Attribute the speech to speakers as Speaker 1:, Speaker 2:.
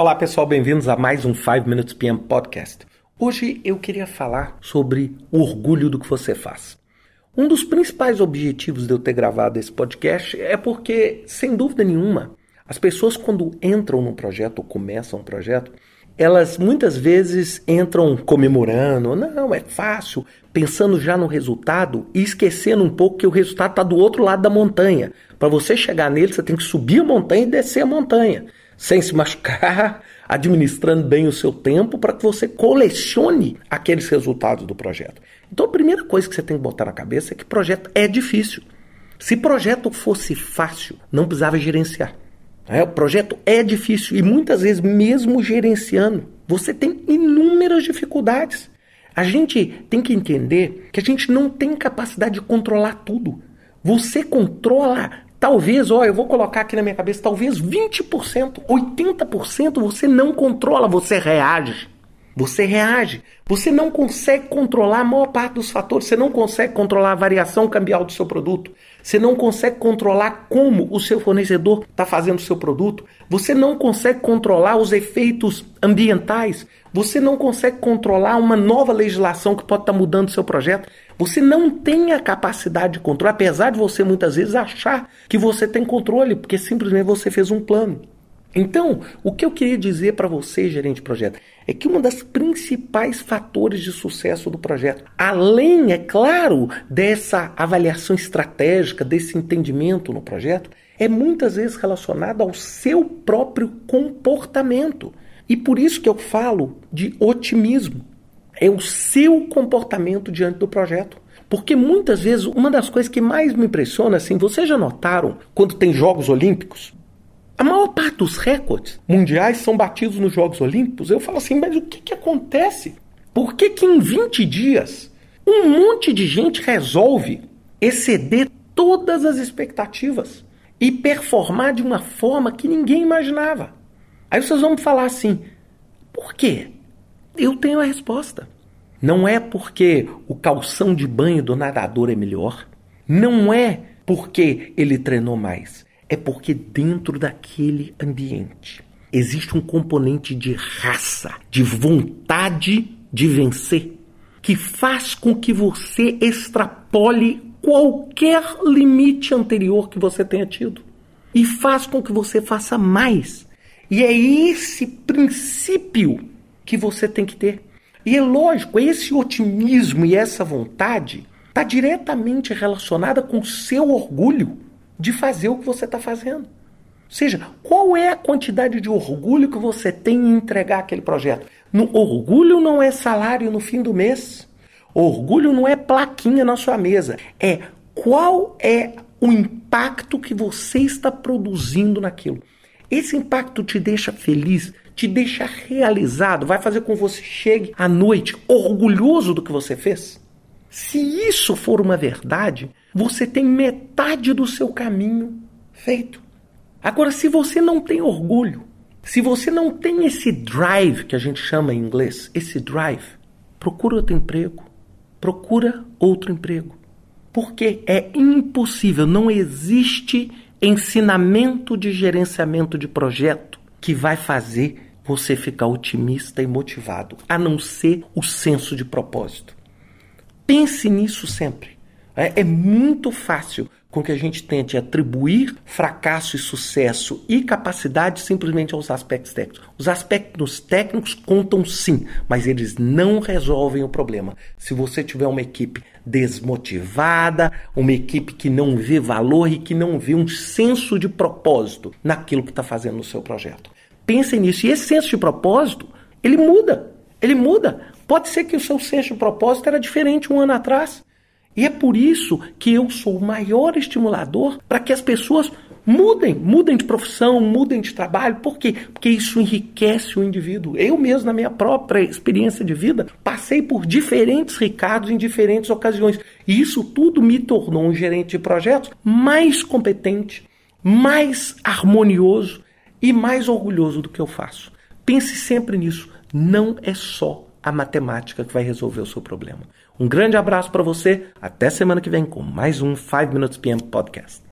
Speaker 1: Olá pessoal, bem-vindos a mais um 5 Minutes PM Podcast. Hoje eu queria falar sobre o orgulho do que você faz. Um dos principais objetivos de eu ter gravado esse podcast é porque, sem dúvida nenhuma, as pessoas quando entram num projeto ou começam um projeto, elas muitas vezes entram comemorando, não, é fácil, pensando já no resultado e esquecendo um pouco que o resultado está do outro lado da montanha. Para você chegar nele, você tem que subir a montanha e descer a montanha sem se machucar, administrando bem o seu tempo para que você colecione aqueles resultados do projeto. Então a primeira coisa que você tem que botar na cabeça é que projeto é difícil. Se projeto fosse fácil, não precisava gerenciar. É, o projeto é difícil e muitas vezes, mesmo gerenciando, você tem inúmeras dificuldades. A gente tem que entender que a gente não tem capacidade de controlar tudo. Você controla Talvez, ó, eu vou colocar aqui na minha cabeça, talvez 20%, 80% você não controla, você reage. Você reage. Você não consegue controlar a maior parte dos fatores. Você não consegue controlar a variação cambial do seu produto. Você não consegue controlar como o seu fornecedor está fazendo o seu produto. Você não consegue controlar os efeitos ambientais. Você não consegue controlar uma nova legislação que pode estar tá mudando o seu projeto. Você não tem a capacidade de controle, apesar de você muitas vezes achar que você tem controle, porque simplesmente você fez um plano. Então, o que eu queria dizer para você, gerente de projeto, é que um dos principais fatores de sucesso do projeto, além, é claro, dessa avaliação estratégica, desse entendimento no projeto, é muitas vezes relacionado ao seu próprio comportamento. E por isso que eu falo de otimismo. É o seu comportamento diante do projeto. Porque muitas vezes uma das coisas que mais me impressiona, assim, vocês já notaram quando tem Jogos Olímpicos? A maior parte dos recordes mundiais são batidos nos Jogos Olímpicos. Eu falo assim, mas o que, que acontece? Por que, que em 20 dias um monte de gente resolve exceder todas as expectativas e performar de uma forma que ninguém imaginava? Aí vocês vão me falar assim: por quê? Eu tenho a resposta. Não é porque o calção de banho do nadador é melhor. Não é porque ele treinou mais é porque dentro daquele ambiente existe um componente de raça, de vontade de vencer, que faz com que você extrapole qualquer limite anterior que você tenha tido e faz com que você faça mais. E é esse princípio que você tem que ter. E é lógico, esse otimismo e essa vontade está diretamente relacionada com o seu orgulho de fazer o que você está fazendo. Ou seja, qual é a quantidade de orgulho que você tem em entregar aquele projeto? No, orgulho não é salário no fim do mês. Orgulho não é plaquinha na sua mesa. É qual é o impacto que você está produzindo naquilo. Esse impacto te deixa feliz, te deixa realizado, vai fazer com que você chegue à noite orgulhoso do que você fez? Se isso for uma verdade, você tem metade do seu caminho feito. Agora, se você não tem orgulho, se você não tem esse drive que a gente chama em inglês, esse drive, procura outro emprego. Procura outro emprego. Porque é impossível, não existe ensinamento de gerenciamento de projeto que vai fazer você ficar otimista e motivado, a não ser o senso de propósito. Pense nisso sempre. É, é muito fácil com que a gente tente atribuir fracasso e sucesso e capacidade simplesmente aos aspectos técnicos. Os aspectos técnicos contam sim, mas eles não resolvem o problema. Se você tiver uma equipe desmotivada, uma equipe que não vê valor e que não vê um senso de propósito naquilo que está fazendo no seu projeto. Pensem nisso. E esse senso de propósito, ele muda. Ele muda. Pode ser que o seu de propósito era diferente um ano atrás. E é por isso que eu sou o maior estimulador para que as pessoas mudem, mudem de profissão, mudem de trabalho. Por quê? Porque isso enriquece o indivíduo. Eu mesmo, na minha própria experiência de vida, passei por diferentes Ricardos em diferentes ocasiões. E isso tudo me tornou um gerente de projetos mais competente, mais harmonioso e mais orgulhoso do que eu faço. Pense sempre nisso. Não é só a matemática que vai resolver o seu problema. Um grande abraço para você. Até semana que vem com mais um 5 Minutes PM Podcast.